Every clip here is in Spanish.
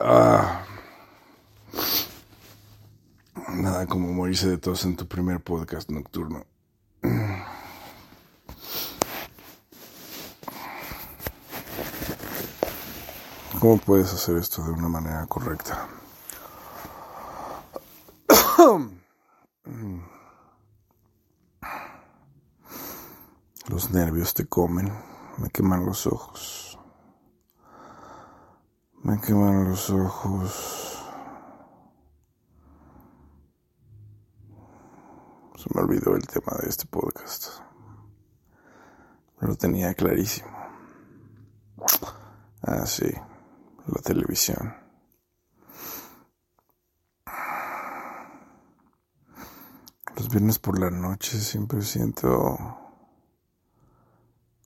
Ah. Nada como morirse de tos en tu primer podcast nocturno. ¿Cómo puedes hacer esto de una manera correcta? Nervios te comen, me queman los ojos. Me queman los ojos. Se me olvidó el tema de este podcast. Lo tenía clarísimo. Ah, sí, la televisión. Los viernes por la noche siempre siento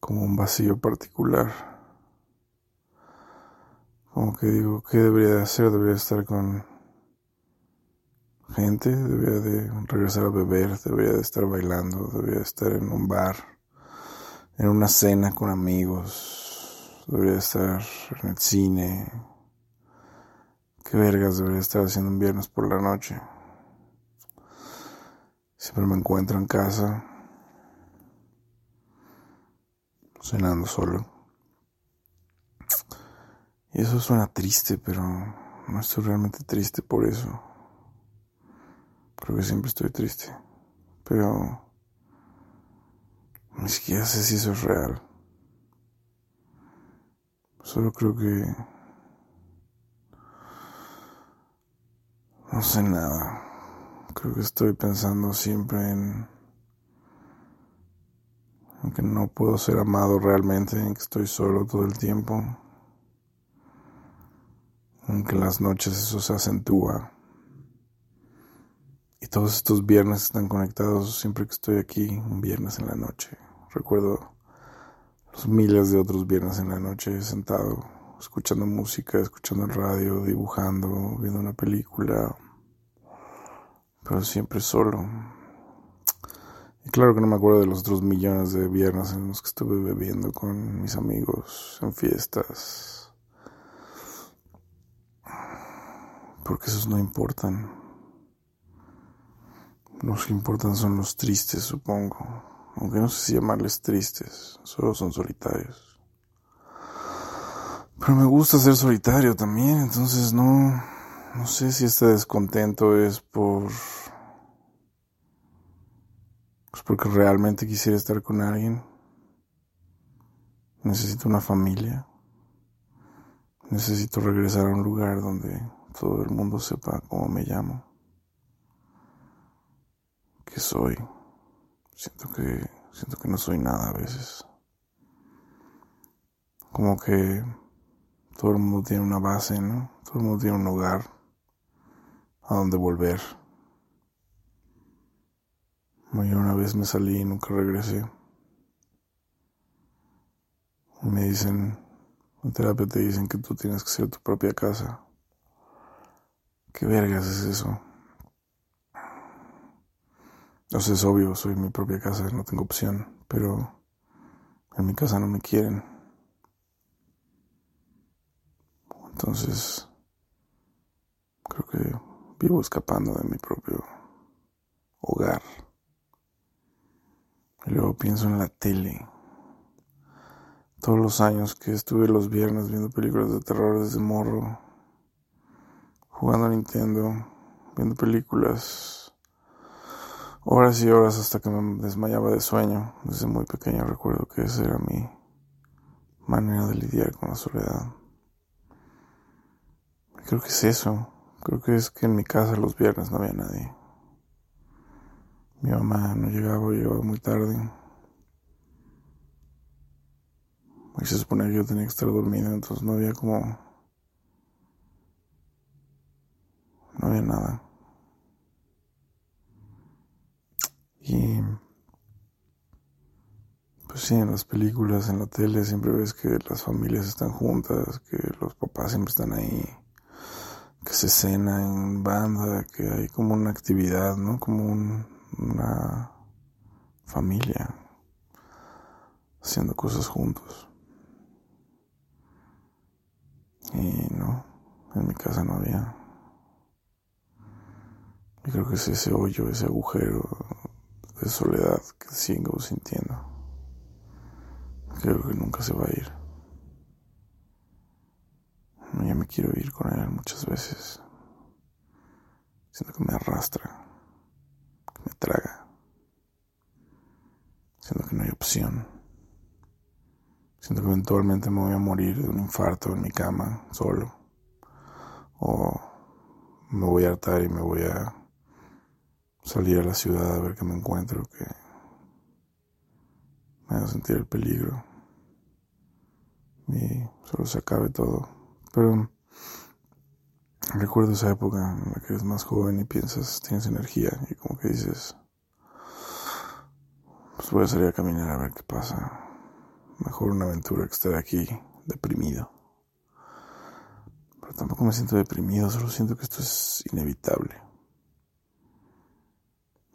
como un vacío particular. Como que digo, ¿qué debería de hacer? Debería estar con gente, debería de regresar a beber, debería de estar bailando, debería de estar en un bar, en una cena con amigos, debería de estar en el cine. ¿Qué vergas debería estar haciendo un viernes por la noche? Siempre me encuentro en casa, cenando solo. Y eso suena triste, pero no estoy realmente triste por eso. Creo que siempre estoy triste. Pero ni siquiera sé si eso es real. Solo creo que... No sé nada. Creo que estoy pensando siempre en, que no puedo ser amado realmente, en que estoy solo todo el tiempo, en las noches eso se acentúa. Y todos estos viernes están conectados siempre que estoy aquí, un viernes en la noche. Recuerdo los miles de otros viernes en la noche sentado, escuchando música, escuchando el radio, dibujando, viendo una película pero siempre solo. Claro que no me acuerdo de los otros millones de viernes en los que estuve bebiendo con mis amigos en fiestas. Porque esos no importan. Los que importan son los tristes, supongo. Aunque no sé si llamarles tristes, solo son solitarios. Pero me gusta ser solitario también, entonces no, no sé si este descontento es por pues porque realmente quisiera estar con alguien. Necesito una familia. Necesito regresar a un lugar donde todo el mundo sepa cómo me llamo. ¿Qué soy? Siento que siento que no soy nada a veces. Como que todo el mundo tiene una base, ¿no? Todo el mundo tiene un hogar a donde volver. Yo una vez me salí y nunca regresé. me dicen, en terapia te dicen que tú tienes que ser tu propia casa. ¿Qué vergas es eso? No sé, es obvio, soy mi propia casa, no tengo opción, pero en mi casa no me quieren. Entonces, creo que vivo escapando de mi propio hogar. Y luego pienso en la tele. Todos los años que estuve los viernes viendo películas de terror desde morro, jugando a Nintendo, viendo películas, horas y horas hasta que me desmayaba de sueño. Desde muy pequeño recuerdo que esa era mi manera de lidiar con la soledad. Creo que es eso. Creo que es que en mi casa los viernes no había nadie. Mi mamá no llegaba, llegaba muy tarde. Y se suponía que yo tenía que estar dormido, entonces no había como... No había nada. Y... Pues sí, en las películas, en la tele, siempre ves que las familias están juntas, que los papás siempre están ahí, que se cena en banda, que hay como una actividad, ¿no? Como un una familia, haciendo cosas juntos. Y no, en mi casa no había. Y creo que es ese hoyo, ese agujero de soledad que sigo sintiendo. Creo que nunca se va a ir. Ya me quiero ir con él muchas veces. Siento que me arrastra, me traga. Siento que no hay opción. Siento que eventualmente me voy a morir de un infarto en mi cama, solo. O me voy a hartar y me voy a salir a la ciudad a ver qué me encuentro, que me haga sentir el peligro. Y solo se acabe todo. Pero recuerdo esa época en la que eres más joven y piensas, tienes energía y como que dices, pues voy a salir a caminar a ver qué pasa. Mejor una aventura que estar aquí deprimido. Pero tampoco me siento deprimido, solo siento que esto es inevitable.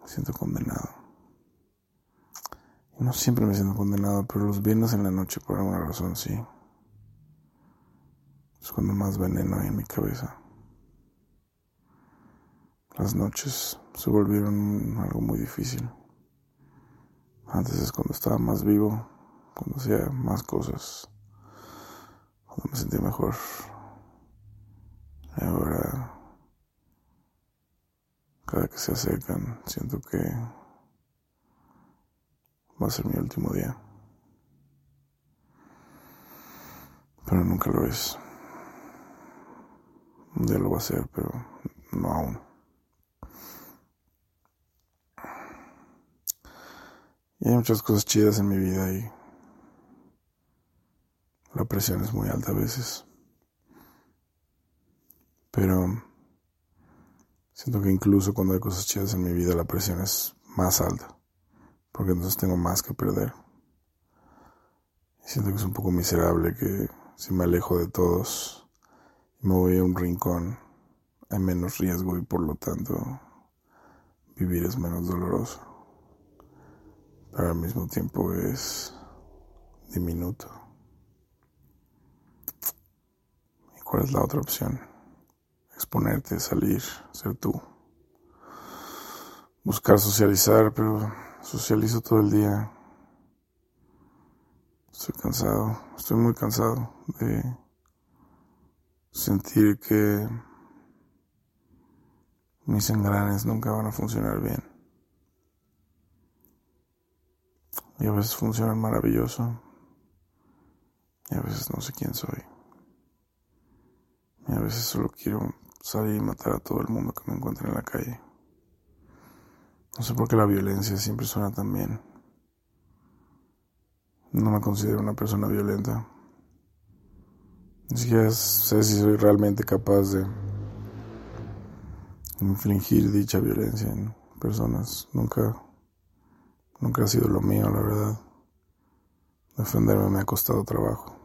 Me siento condenado. No siempre me siento condenado, pero los viernes en la noche por alguna razón sí. Es cuando más veneno hay en mi cabeza. Las noches se volvieron algo muy difícil. Antes es cuando estaba más vivo, cuando hacía más cosas, cuando me sentía mejor. Y ahora, cada que se acercan, siento que va a ser mi último día. Pero nunca lo es. Ya lo va a hacer, pero no aún. Y hay muchas cosas chidas en mi vida y la presión es muy alta a veces. Pero siento que incluso cuando hay cosas chidas en mi vida la presión es más alta. Porque entonces tengo más que perder. Y siento que es un poco miserable que si me alejo de todos me voy a un rincón, hay menos riesgo y por lo tanto vivir es menos doloroso. Pero al mismo tiempo es diminuto. ¿Y cuál es la otra opción? Exponerte, salir, ser tú. Buscar socializar, pero socializo todo el día. Estoy cansado, estoy muy cansado de sentir que mis engranes nunca van a funcionar bien. Y a veces funcionan maravilloso. Y a veces no sé quién soy. Y a veces solo quiero salir y matar a todo el mundo que me encuentre en la calle. No sé por qué la violencia siempre suena tan bien. No me considero una persona violenta. Ni siquiera sé si soy realmente capaz de infligir dicha violencia en personas. Nunca, nunca ha sido lo mío, la verdad. Defenderme me ha costado trabajo.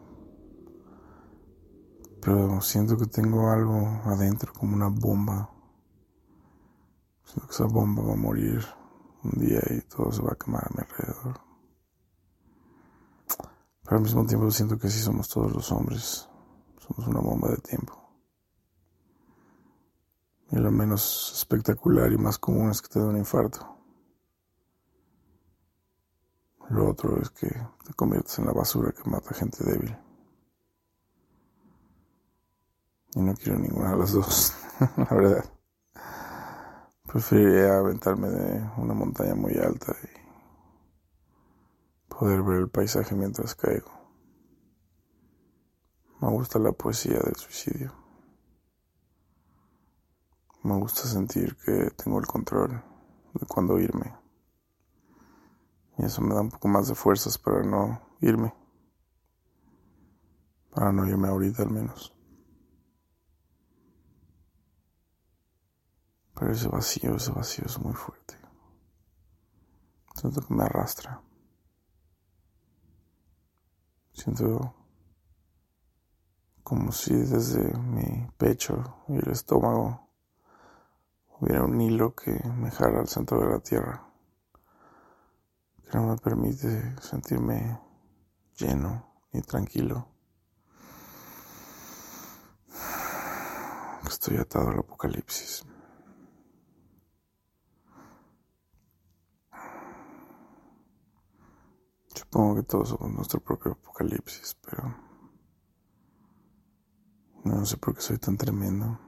Pero siento que tengo algo adentro, como una bomba. Siento que esa bomba va a morir un día y todo se va a quemar a mi alrededor. Pero al mismo tiempo siento que sí somos todos los hombres. Somos una bomba de tiempo. Y lo menos espectacular y más común es que te da un infarto. Lo otro es que te conviertes en la basura que mata gente débil. Y no quiero ninguna de las dos, la verdad. Preferiría aventarme de una montaña muy alta y poder ver el paisaje mientras caigo. Me gusta la poesía del suicidio. Me gusta sentir que tengo el control de cuándo irme. Y eso me da un poco más de fuerzas para no irme. Para no irme ahorita al menos. Pero ese vacío, ese vacío es muy fuerte. Siento que me arrastra. Siento como si desde mi pecho y el estómago hubiera un hilo que me jala al centro de la tierra, que no me permite sentirme lleno ni tranquilo. Estoy atado al apocalipsis. Supongo que todos somos nuestro propio apocalipsis, pero no sé por qué soy tan tremendo.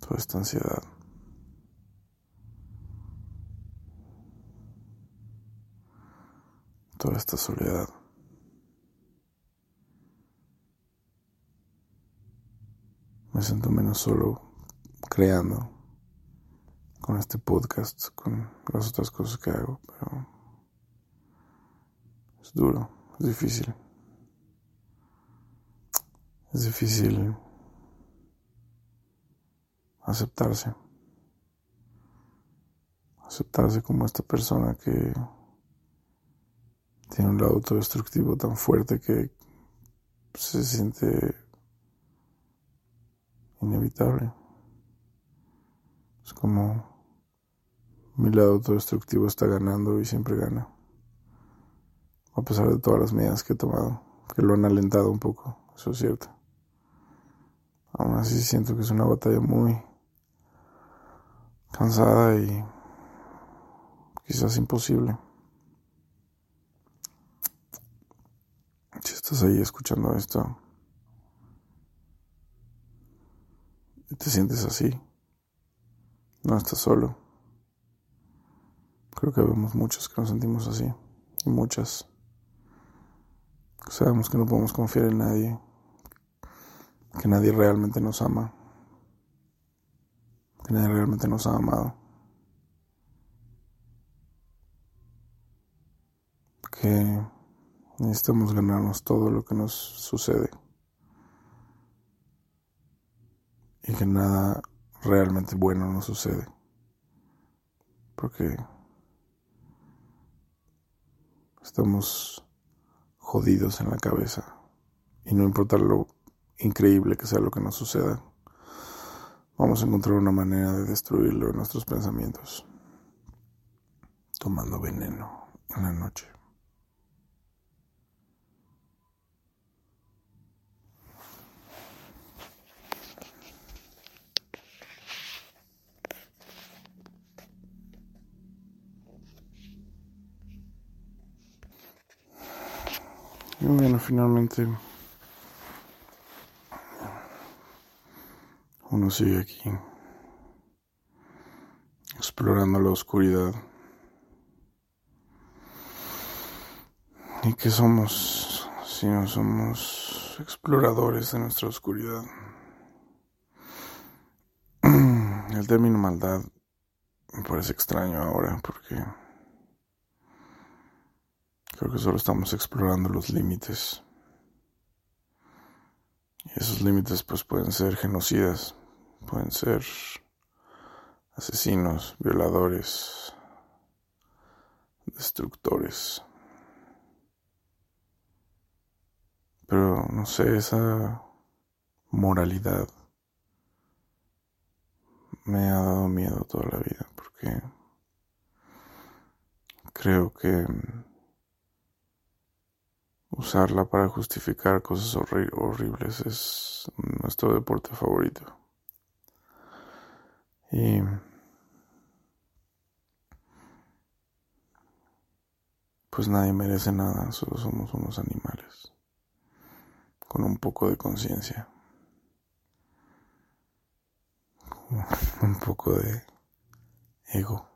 Toda esta ansiedad. Toda esta soledad. Me siento menos solo creando con este podcast, con las otras cosas que hago, pero es duro, es difícil. Es difícil aceptarse. Aceptarse como esta persona que tiene un lado autodestructivo tan fuerte que se siente inevitable. Es como mi lado autodestructivo está ganando y siempre gana. A pesar de todas las medidas que he tomado, que lo han alentado un poco, eso es cierto. Aún así siento que es una batalla muy cansada y quizás imposible. Si estás ahí escuchando esto. Y te sientes así, no estás solo. Creo que vemos muchos que nos sentimos así. Y muchas. Sabemos que no podemos confiar en nadie, que nadie realmente nos ama, que nadie realmente nos ha amado, que necesitamos ganarnos todo lo que nos sucede. Y que nada realmente bueno nos sucede, porque estamos jodidos en la cabeza. Y no importa lo increíble que sea lo que nos suceda, vamos a encontrar una manera de destruirlo en nuestros pensamientos, tomando veneno en la noche. Y bueno, finalmente uno sigue aquí, explorando la oscuridad. ¿Y qué somos si no somos exploradores de nuestra oscuridad? El término maldad me parece extraño ahora porque creo que solo estamos explorando los límites. Y esos límites pues pueden ser genocidas, pueden ser asesinos, violadores, destructores. Pero no sé, esa moralidad me ha dado miedo toda la vida porque creo que usarla para justificar cosas horribles es nuestro deporte favorito. Y pues nadie merece nada, solo somos unos animales con un poco de conciencia, un poco de ego.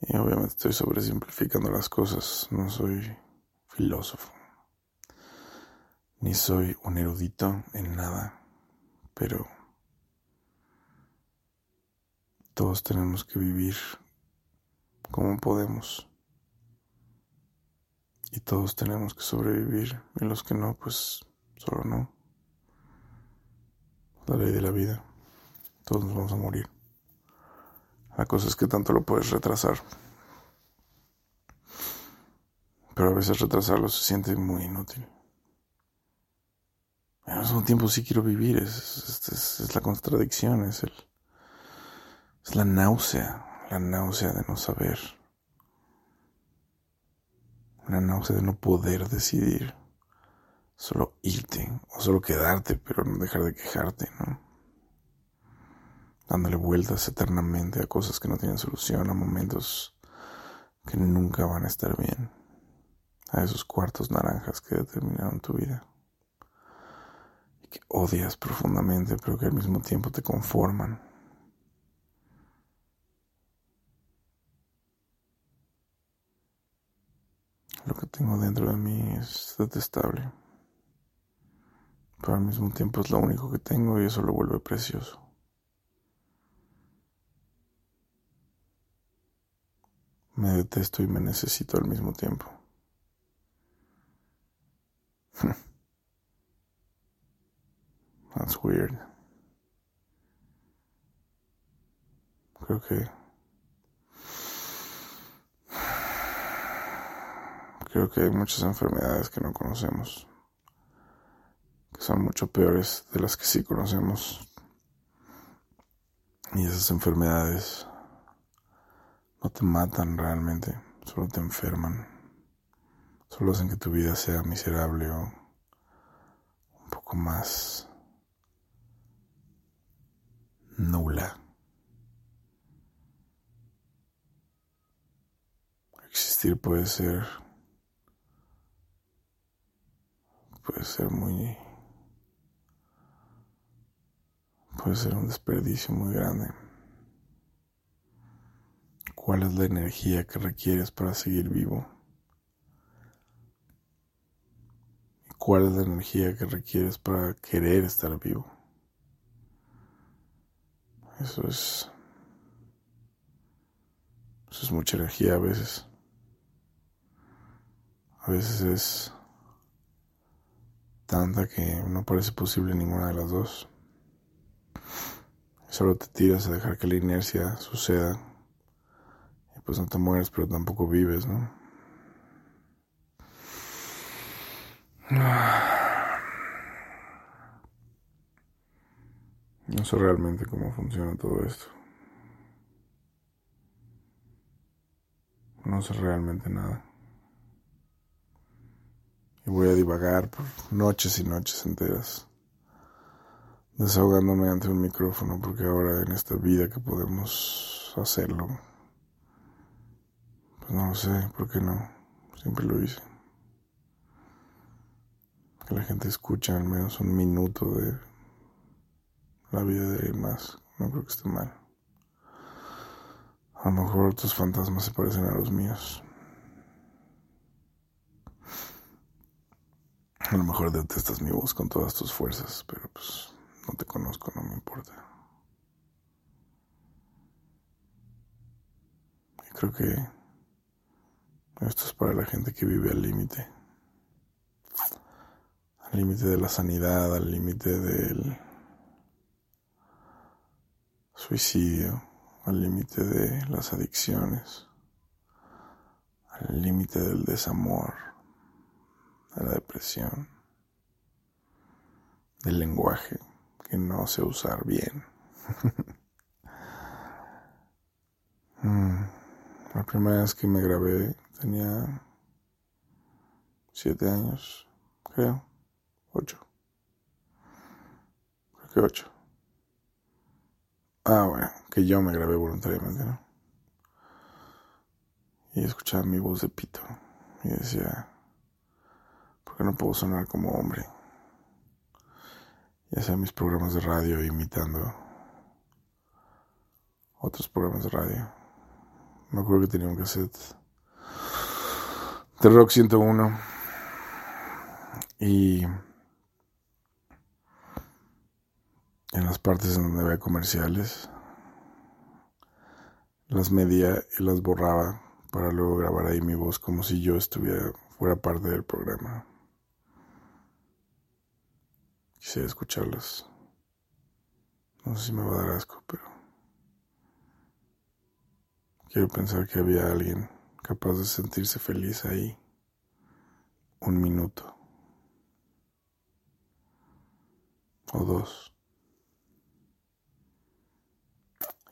Y obviamente estoy sobresimplificando las cosas, no soy filósofo, ni soy un erudito en nada, pero todos tenemos que vivir como podemos. Y todos tenemos que sobrevivir, y los que no, pues solo no. La ley de la vida. Todos nos vamos a morir. La cosa es que tanto lo puedes retrasar. Pero a veces retrasarlo se siente muy inútil. al mismo tiempo sí quiero vivir, es, es, la contradicción, es, el, es la náusea, la náusea de no saber, la náusea de no poder decidir, solo irte o solo quedarte, pero no dejar de quejarte, ¿no? Dándole vueltas eternamente a cosas que no tienen solución, a momentos que nunca van a estar bien, a esos cuartos naranjas que determinaron tu vida que odias profundamente, pero que al mismo tiempo te conforman. Lo que tengo dentro de mí es detestable, pero al mismo tiempo es lo único que tengo y eso lo vuelve precioso. Me detesto y me necesito al mismo tiempo. That's weird. Creo que. Creo que hay muchas enfermedades que no conocemos, que son mucho peores de las que sí conocemos. Y esas enfermedades no te matan realmente, solo te enferman, solo hacen que tu vida sea miserable o un poco más nula. Existir puede ser puede ser muy puede ser un desperdicio muy grande. ¿Cuál es la energía que requieres para seguir vivo? ¿Cuál es la energía que requieres para querer estar vivo? Eso es. Eso es mucha energía a veces. A veces es tanta que no parece posible ninguna de las dos. Solo te tiras a dejar que la inercia suceda. Pues no te mueres, pero tampoco vives, ¿no? No sé realmente cómo funciona todo esto. No sé realmente nada. Y voy a divagar por noches y noches enteras, desahogándome ante un micrófono, porque ahora en esta vida que podemos hacerlo, no lo sé, ¿por qué no? Siempre lo hice. Que la gente escuche al menos un minuto de la vida de alguien más. No creo que esté mal. A lo mejor tus fantasmas se parecen a los míos. A lo mejor detestas mi voz con todas tus fuerzas, pero pues no te conozco, no me importa. Y creo que esto es para la gente que vive al límite. Al límite de la sanidad, al límite del suicidio, al límite de las adicciones, al límite del desamor, de la depresión, del lenguaje que no sé usar bien. Mm, la primera vez que me grabé tenía siete años, creo, ocho, creo que ocho. Ah, bueno, que yo me grabé voluntariamente, ¿no? Y escuchaba mi voz de pito. Y decía, ¿por qué no puedo sonar como hombre? Y hacía mis programas de radio imitando otros programas de radio. Me acuerdo que tenía un cassette de Rock 101. Y en las partes en donde había comerciales, las medía y las borraba para luego grabar ahí mi voz como si yo estuviera fuera parte del programa. Quisiera escucharlas. No sé si me va a dar asco, pero quiero pensar que había alguien capaz de sentirse feliz ahí un minuto. o dos.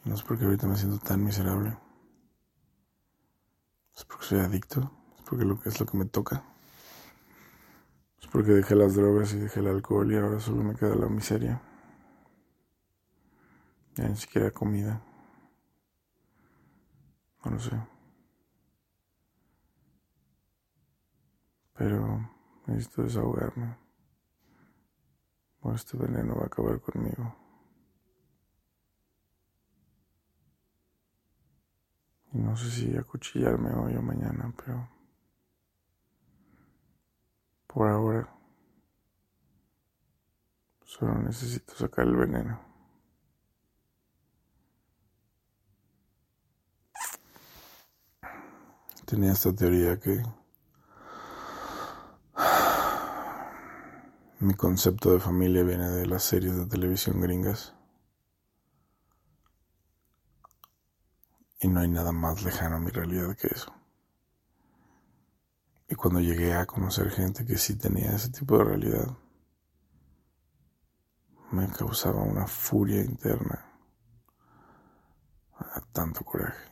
no es porque ahorita me siento tan miserable. Es porque soy adicto. Es porque lo que es lo que me toca. Es porque dejé las drogas y dejé el alcohol y ahora solo me queda la miseria. Ya ni siquiera comida. No lo sé. Pero necesito desahogarme. O este veneno va a acabar conmigo. Y no sé si acuchillarme hoy o mañana, pero por ahora solo necesito sacar el veneno. Tenía esta teoría que mi concepto de familia viene de las series de televisión gringas. Y no hay nada más lejano a mi realidad que eso. Y cuando llegué a conocer gente que sí tenía ese tipo de realidad, me causaba una furia interna, tanto coraje.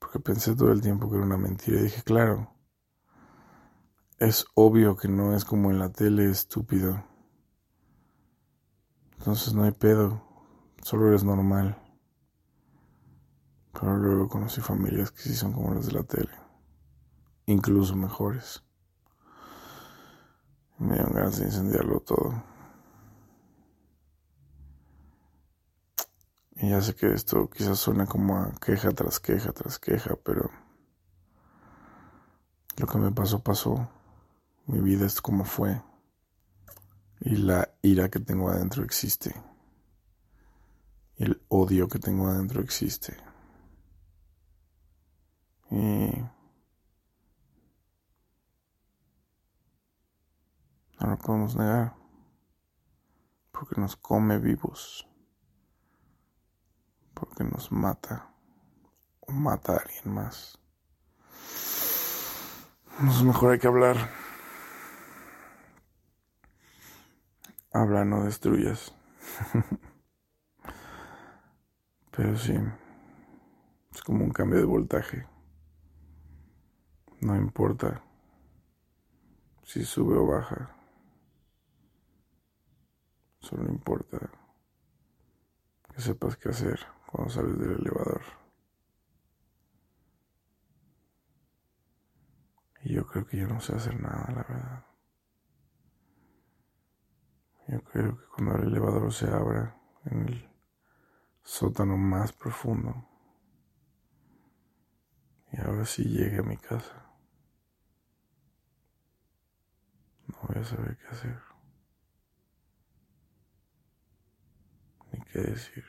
Porque pensé todo el tiempo que era una mentira y dije, claro, es obvio que no es como en la tele, estúpido. Entonces no hay pedo, solo eres normal. Pero luego conocí familias que sí son como las de la tele, incluso mejores. Me dieron ganas de incendiarlo todo. Y ya sé que esto quizás suena como a queja tras queja tras queja, pero lo que me pasó pasó. Mi vida es como fue. Y la ira que tengo adentro existe. Y el odio que tengo adentro existe. Y no lo podemos negar, porque nos come vivos, porque nos mata o mata a alguien más. No mejor hay que hablar. Habla, no destruyas. Pero sí, es como un cambio de voltaje. No importa si sube o baja. Solo importa que sepas qué hacer cuando sales del elevador. Y yo creo que yo no sé hacer nada, la verdad. Yo creo que cuando el elevador se abra en el sótano más profundo, y ahora sí llegue a mi casa, no voy a saber qué hacer, ni qué decir.